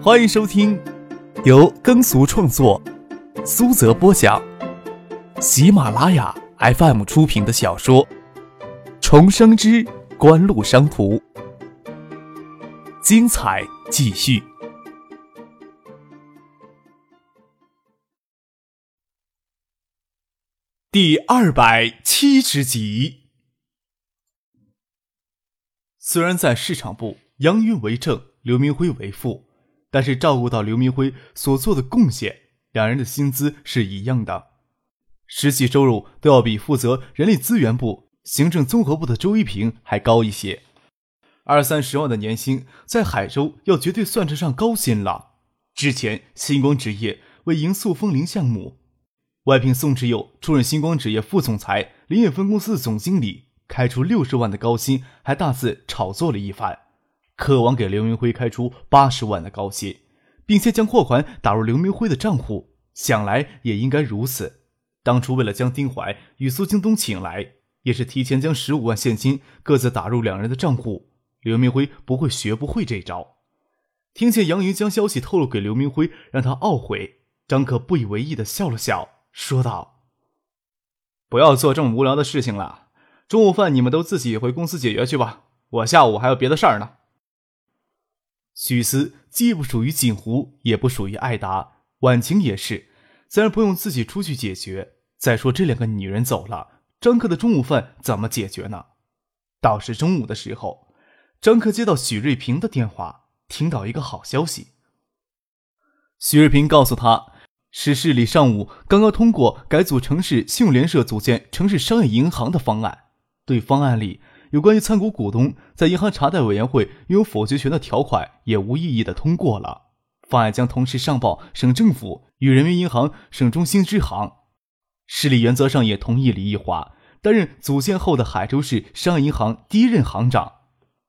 欢迎收听由耕俗创作、苏泽播讲、喜马拉雅 FM 出品的小说《重生之官路商途》，精彩继续，第二百七十集。虽然在市场部，杨云为正，刘明辉为副。但是照顾到刘明辉所做的贡献，两人的薪资是一样的，实际收入都要比负责人力资源部、行政综合部的周一平还高一些。二三十万的年薪，在海州要绝对算得上高薪了。之前星光纸业为迎塑风铃项目，外聘宋志友出任星光纸业副总裁、林业分公司的总经理，开出六十万的高薪，还大肆炒作了一番。渴望给刘明辉开出八十万的高薪，并且将货款打入刘明辉的账户。想来也应该如此。当初为了将丁怀与苏京东请来，也是提前将十五万现金各自打入两人的账户。刘明辉不会学不会这招。听见杨云将消息透露给刘明辉，让他懊悔。张可不以为意的笑了笑，说道：“不要做这么无聊的事情了。中午饭你们都自己回公司解决去吧，我下午还有别的事儿呢。”许思既不属于锦湖，也不属于艾达，婉晴也是，自然不用自己出去解决。再说这两个女人走了，张克的中午饭怎么解决呢？倒是中午的时候，张克接到许瑞平的电话，听到一个好消息。许瑞平告诉他，市市里上午刚刚通过改组城市信用联社组建城市商业银行的方案，对方案里。有关于参股股东在银行查贷委员会拥有否决权的条款也无异议的通过了。方案将同时上报省政府与人民银行省中心支行。市里原则上也同意李义华担任组建后的海州市商业银行第一任行长。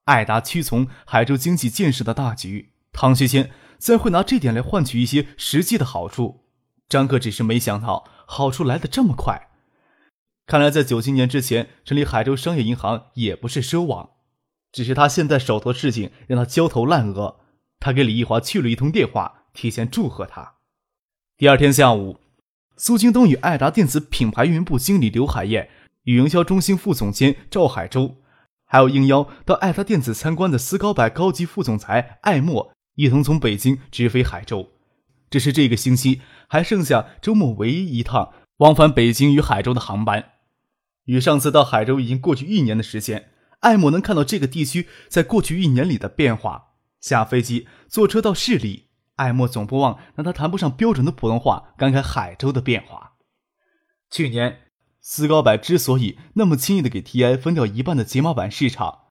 艾达屈从海州经济建设的大局，唐学谦自然会拿这点来换取一些实际的好处。张克只是没想到好处来得这么快。看来，在九七年之前成立海州商业银行也不是奢望，只是他现在手头的事情让他焦头烂额。他给李义华去了一通电话，提前祝贺他。第二天下午，苏京东与爱达电子品牌运营部经理刘海燕与营销中心副总监赵海洲，还有应邀到爱达电子参观的斯高柏高级副总裁艾默，一同从北京直飞海州。这是这个星期还剩下周末唯一一趟往返北京与海州的航班。与上次到海州已经过去一年的时间，艾默能看到这个地区在过去一年里的变化。下飞机、坐车到市里，艾默总不忘让他谈不上标准的普通话，感慨海州的变化。去年，斯高柏之所以那么轻易的给 TI 分掉一半的解码板市场，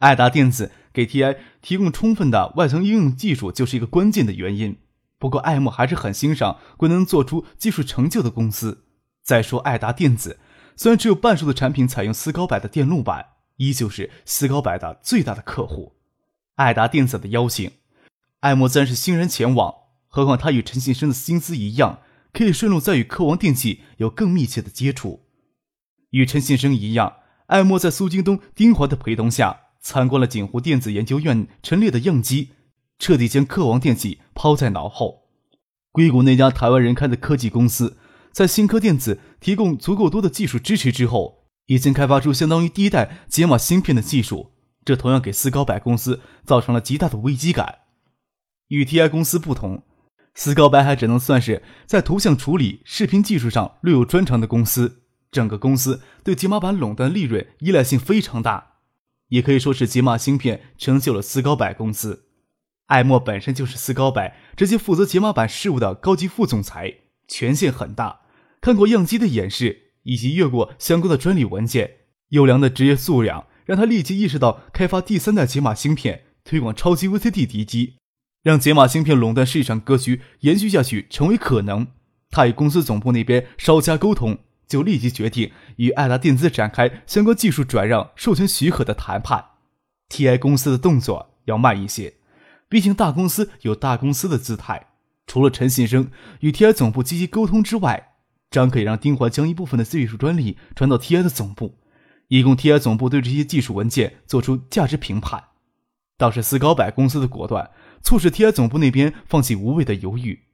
爱达电子给 TI 提供充分的外层应用技术就是一个关键的原因。不过，艾默还是很欣赏贵能做出技术成就的公司。再说，爱达电子。虽然只有半数的产品采用斯高柏的电路板，依旧是斯高柏的最大的客户。爱达电子的邀请，艾默自然是欣然前往。何况他与陈信生的薪资一样，可以顺路再与科王电器有更密切的接触。与陈信生一样，艾默在苏京东、丁华的陪同下，参观了锦湖电子研究院陈列的样机，彻底将科王电器抛在脑后。硅谷那家台湾人开的科技公司。在新科电子提供足够多的技术支持之后，已经开发出相当于第一代解码芯片的技术，这同样给斯高柏公司造成了极大的危机感。与 TI 公司不同，斯高柏还只能算是在图像处理、视频技术上略有专长的公司，整个公司对解码板垄断利润依赖性非常大，也可以说是解码芯片成就了斯高柏公司。艾默本身就是斯高柏直接负责解码板事务的高级副总裁。权限很大，看过样机的演示，以及阅过相关的专利文件，优良的职业素养让他立即意识到，开发第三代解码芯片，推广超级 VCD 敌机，让解码芯片垄断市场格局延续下去成为可能。他与公司总部那边稍加沟通，就立即决定与爱达电子展开相关技术转让授权许可的谈判。TI 公司的动作要慢一些，毕竟大公司有大公司的姿态。除了陈信生与 TI 总部积极沟通之外，张可以让丁怀将一部分的技术专利传到 TI 的总部，以供 TI 总部对这些技术文件做出价值评判。倒是斯高柏公司的果断，促使 TI 总部那边放弃无谓的犹豫。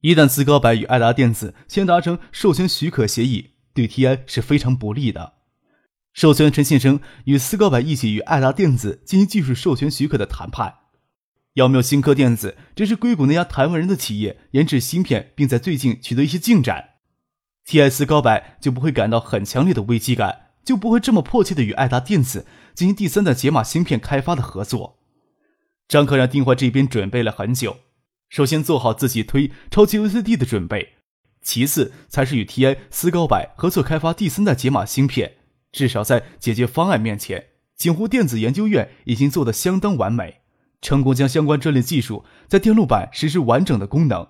一旦斯高柏与爱达电子先达成授权许可协议，对 TI 是非常不利的。授权陈信生与斯高柏一起与爱达电子进行技术授权许可的谈判。要没有新科电子，这是硅谷那家台湾人的企业研制芯片，并在最近取得一些进展，TI 斯高柏就不会感到很强烈的危机感，就不会这么迫切的与爱达电子进行第三代解码芯片开发的合作。张克让丁怀这边准备了很久，首先做好自己推超级 VCD 的准备，其次才是与 TI 斯高柏合作开发第三代解码芯片。至少在解决方案面前，景湖电子研究院已经做得相当完美，成功将相关这类技术在电路板实施完整的功能。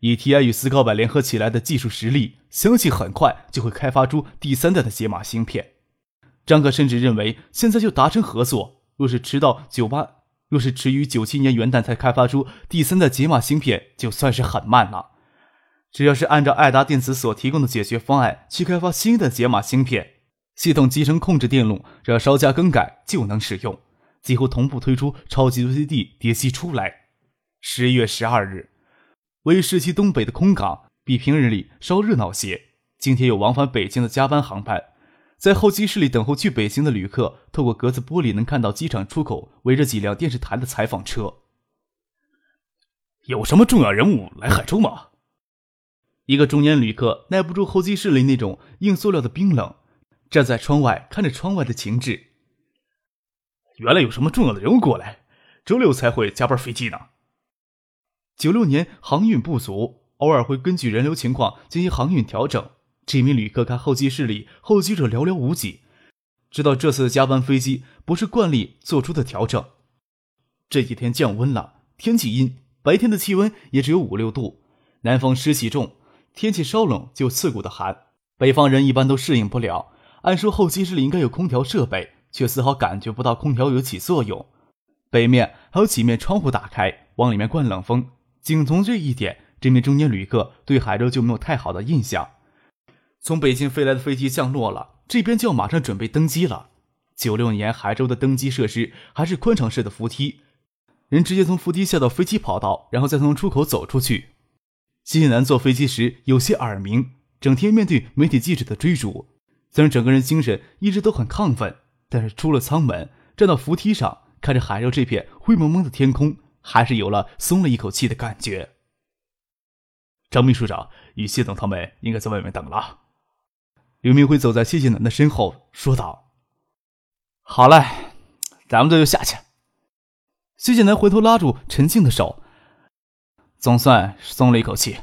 以 TI 与思高柏联合起来的技术实力，相信很快就会开发出第三代的解码芯片。张克甚至认为，现在就达成合作，若是迟到九八，若是迟于九七年元旦才开发出第三代解码芯片，就算是很慢了。只要是按照爱达电子所提供的解决方案去开发新的解码芯片。系统集成控制电路，只要稍加更改就能使用，几乎同步推出超级 VCD 碟机出来。十一月十二日，为市区东北的空港比平日里稍热闹些。今天有往返北京的加班航班，在候机室里等候去北京的旅客，透过格子玻璃能看到机场出口围着几辆电视台的采访车。有什么重要人物来海州吗？一个中年旅客耐不住候机室里那种硬塑料的冰冷。站在窗外看着窗外的情致。原来有什么重要的人物过来，周六才会加班飞机呢。九六年航运不足，偶尔会根据人流情况进行航运调整。这名旅客看候机室里候机者寥寥无几，知道这次加班飞机不是惯例做出的调整。这几天降温了，天气阴，白天的气温也只有五六度，南方湿气重，天气稍冷就刺骨的寒，北方人一般都适应不了。按说候机室里应该有空调设备，却丝毫感觉不到空调有起作用。北面还有几面窗户打开，往里面灌冷风。仅从这一点，这名中年旅客对海州就没有太好的印象。从北京飞来的飞机降落了，这边就要马上准备登机了。九六年海州的登机设施还是宽敞式的扶梯，人直接从扶梯下到飞机跑道，然后再从出口走出去。谢谢南坐飞机时有些耳鸣，整天面对媒体记者的追逐。虽然整个人精神一直都很亢奋，但是出了舱门，站到扶梯上，看着海州这片灰蒙蒙的天空，还是有了松了一口气的感觉。张秘书长与谢总他们应该在外面等了。刘明辉走在谢谢南的身后说道：“好嘞，咱们这就下去。”谢谢南回头拉住陈静的手，总算松了一口气。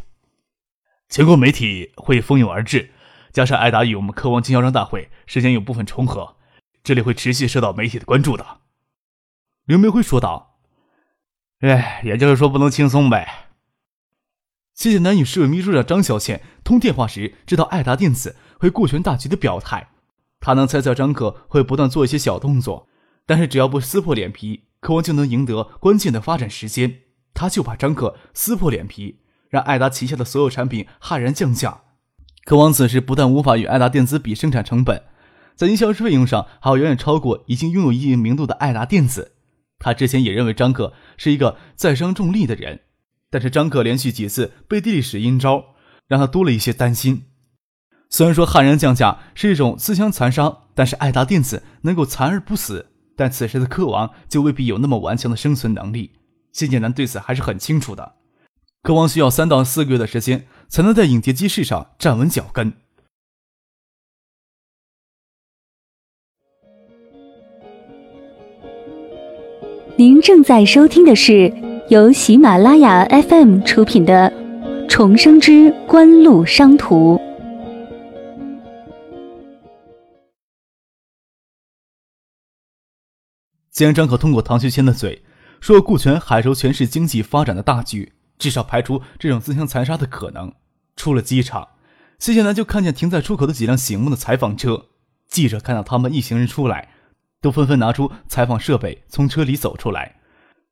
全国媒体会蜂拥而至。加上艾达与我们科王经销商大会时间有部分重合，这里会持续受到媒体的关注的。刘明辉说道：“哎，也就是说不能轻松呗。”谢谢南与市委秘书长张小倩通电话时，知道爱达电子会顾全大局的表态。他能猜测张克会不断做一些小动作，但是只要不撕破脸皮，科王就能赢得关键的发展时间。他就怕张克撕破脸皮，让艾达旗下的所有产品悍然降价。科王此时不但无法与爱达电子比生产成本，在营销费用上还要远远超过已经拥有一定名度的爱达电子。他之前也认为张克是一个在商重利的人，但是张克连续几次背地里使阴招，让他多了一些担心。虽然说悍然降价是一种自相残杀，但是爱达电子能够残而不死，但此时的科王就未必有那么顽强的生存能力。谢建南对此还是很清楚的。科王需要三到四个月的时间。才能在影碟机市场站稳脚跟。您正在收听的是由喜马拉雅 FM 出品的《重生之官路商途》。既然张可通过唐学谦的嘴说顾全海州全市经济发展的大局。至少排除这种自相残杀的可能。出了机场，谢谢南就看见停在出口的几辆醒目的采访车。记者看到他们一行人出来，都纷纷拿出采访设备，从车里走出来，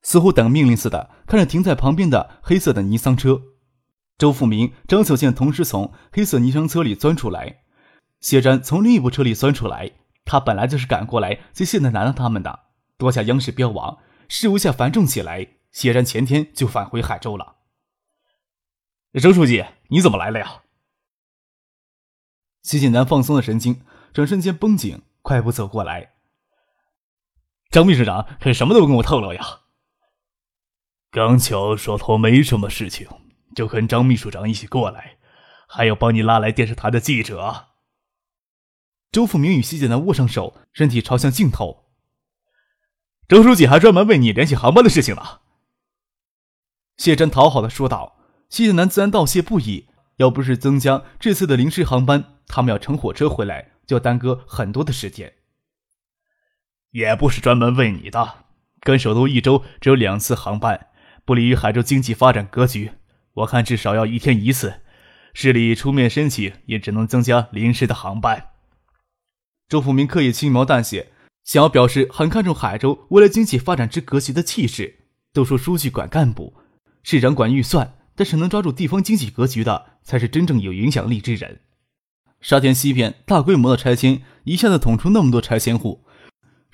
似乎等命令似的看着停在旁边的黑色的尼桑车。周富明、张小倩同时从黑色尼桑车里钻出来，谢瞻从另一部车里钻出来。他本来就是赶过来接谢南南他们的，多下央视标王，事务下繁重起来。谢山前天就返回海州了。周书记，你怎么来了呀？谢剑南放松了神经，转瞬间绷紧，快步走过来。张秘书长可什么都不跟我透露呀？刚巧手头没什么事情，就跟张秘书长一起过来，还有帮你拉来电视台的记者。周富明与西简南握上手，身体朝向镜头。周书记还专门为你联系航班的事情呢。谢真讨好的说道。谢简南自然道谢不已。要不是增加这次的临时航班，他们要乘火车回来，就要耽搁很多的时间。也不是专门为你的，跟首都一周只有两次航班，不利于海州经济发展格局。我看至少要一天一次，市里出面申请，也只能增加临时的航班。周富明刻意轻描淡写，想要表示很看重海州未来经济发展之格局的气势。都说书记管干部，市长管预算。但是能抓住地方经济格局的，才是真正有影响力之人。沙田西边大规模的拆迁，一下子捅出那么多拆迁户，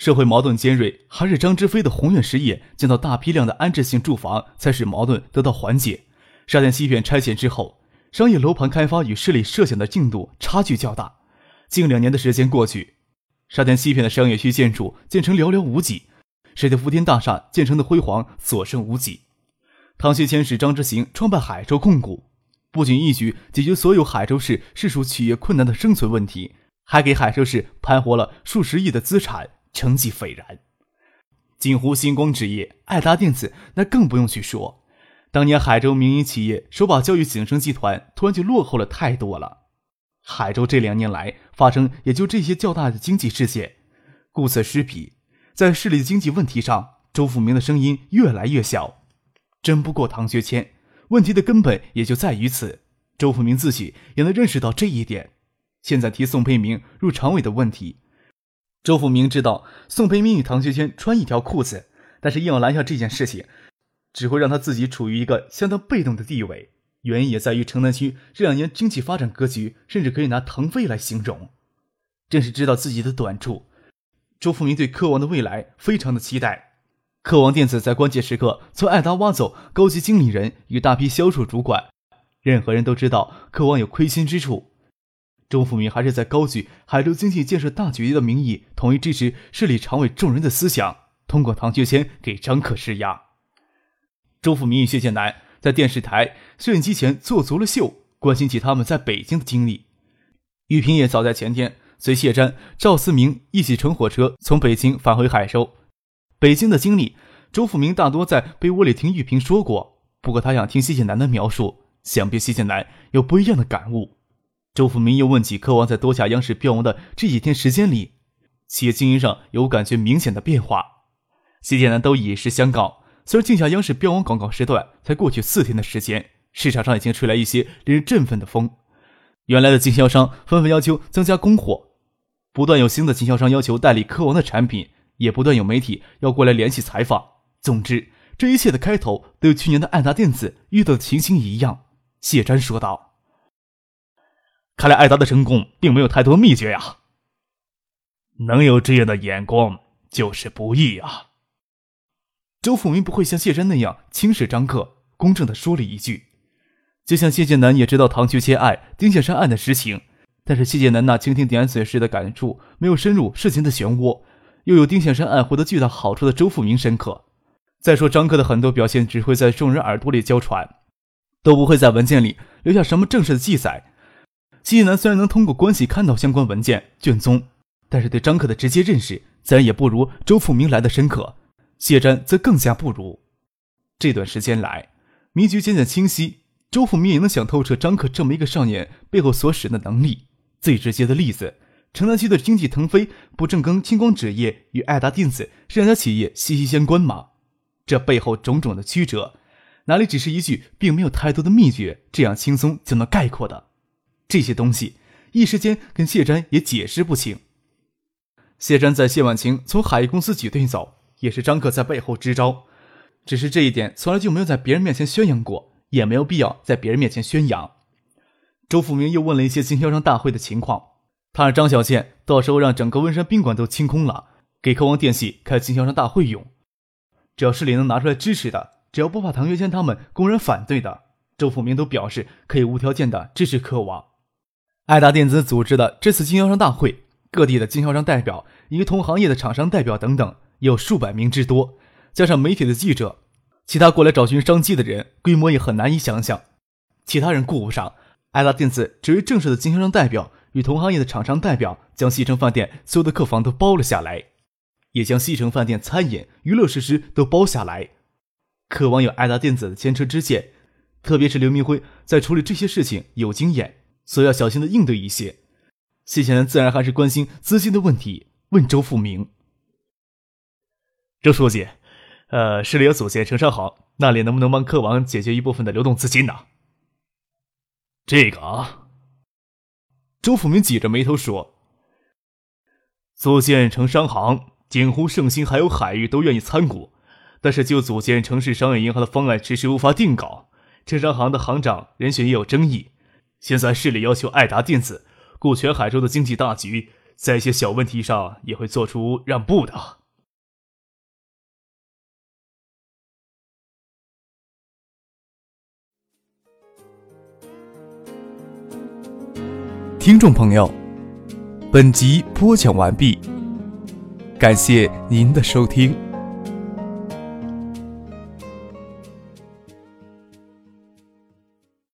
社会矛盾尖锐，还是张之飞的宏远实业建造大批量的安置性住房，才使矛盾得到缓解。沙田西片拆迁之后，商业楼盘开发与市里设想的进度差距较大。近两年的时间过去，沙田西片的商业区建筑建成寥寥无几，水的福田大厦建成的辉煌所剩无几。唐学谦使张之行创办海州控股，不仅一举解决所有海州市市属企业困难的生存问题，还给海州市盘活了数十亿的资产，成绩斐然。锦湖星光纸业、爱达电子那更不用去说。当年海州民营企业手把教育景生集团，突然就落后了太多了。海州这两年来发生也就这些较大的经济事件，顾此失彼，在市里的经济问题上，周富明的声音越来越小。争不过唐学谦，问题的根本也就在于此。周富明自己也能认识到这一点。现在提宋培明入常委的问题，周富明知道宋培明与唐学谦穿一条裤子，但是硬要拦下这件事情，只会让他自己处于一个相当被动的地位。原因也在于城南区这两年经济发展格局，甚至可以拿腾飞来形容。正是知道自己的短处，周富明对科王的未来非常的期待。科王电子在关键时刻从爱达挖走高级经理人与大批销售主管，任何人都知道科王有亏心之处。周富明还是在高举海州经济建设大局的名义，统一支持市里常委众人的思想，通过唐学谦给张克施压。周富明与谢建南在电视台摄影机前做足了秀，关心起他们在北京的经历。玉萍也早在前天随谢瞻、赵思明一起乘火车从北京返回海州。北京的经历，周富明大多在被窝里听玉萍说过。不过他想听谢谢南的描述，想必谢谢南有不一样的感悟。周富明又问起科王在多下央视标王的这几天时间里，企业经营上有感觉明显的变化。谢谢南都以实相告，虽然静夏央视标王广告时段才过去四天的时间，市场上已经吹来一些令人振奋的风。原来的经销商纷纷要求增加供货，不断有新的经销商要求代理科王的产品。也不断有媒体要过来联系采访。总之，这一切的开头都与去年的爱达电子遇到的情形一样。谢瞻说道：“看来艾达的成功并没有太多秘诀呀。能有这样的眼光就是不易啊。”周富明不会像谢瞻那样轻视张克，公正的说了一句：“就像谢剑南也知道唐学谦案、丁小山案的实情，但是谢剑南那蜻蜓点水式的感触没有深入事情的漩涡。”又有丁显山案获得巨大好处的周富明深刻。再说张克的很多表现只会在众人耳朵里娇传，都不会在文件里留下什么正式的记载。谢南虽然能通过关系看到相关文件卷宗，但是对张克的直接认识自然也不如周富明来的深刻。谢瞻则更加不如。这段时间来，迷局渐渐清晰，周富明也能想透彻张克这么一个少年背后所使的能力。最直接的例子。城南区的经济腾飞，不正跟青光纸业与爱达电子这两家企业息息相关吗？这背后种种的曲折，哪里只是一句并没有太多的秘诀这样轻松就能概括的？这些东西一时间跟谢瞻也解释不清。谢瞻在谢婉晴从海业公司挤兑走，也是张克在背后支招，只是这一点从来就没有在别人面前宣扬过，也没有必要在别人面前宣扬。周富明又问了一些经销商大会的情况。他让张小倩到时候让整个温山宾馆都清空了，给科王电器开经销商大会用。只要市里能拿出来支持的，只要不怕唐学谦他们公然反对的，周富明都表示可以无条件的支持科王。爱达电子组织的这次经销商大会，各地的经销商代表以及同行业的厂商代表等等，有数百名之多，加上媒体的记者，其他过来找寻商机的人，规模也很难以想象。其他人顾不上，爱达电子只为正式的经销商代表与同行业的厂商代表，将西城饭店所有的客房都包了下来，也将西城饭店餐饮、娱乐设施都包下来。渴望有爱达电子的前车之鉴，特别是刘明辉在处理这些事情有经验。所以要小心的应对一些。谢贤自然还是关心资金的问题，问周富明：“周书记，呃，市里有组建城商行，那里能不能帮客王解决一部分的流动资金呢？”这个啊，周富明挤着眉头说：“组建城商行，锦湖、盛兴还有海域都愿意参股，但是就组建城市商业银行的方案迟迟无法定稿，城商行的行长人选也有争议。”现在市里要求爱达电子顾全海州的经济大局，在一些小问题上也会做出让步的。听众朋友，本集播讲完毕，感谢您的收听。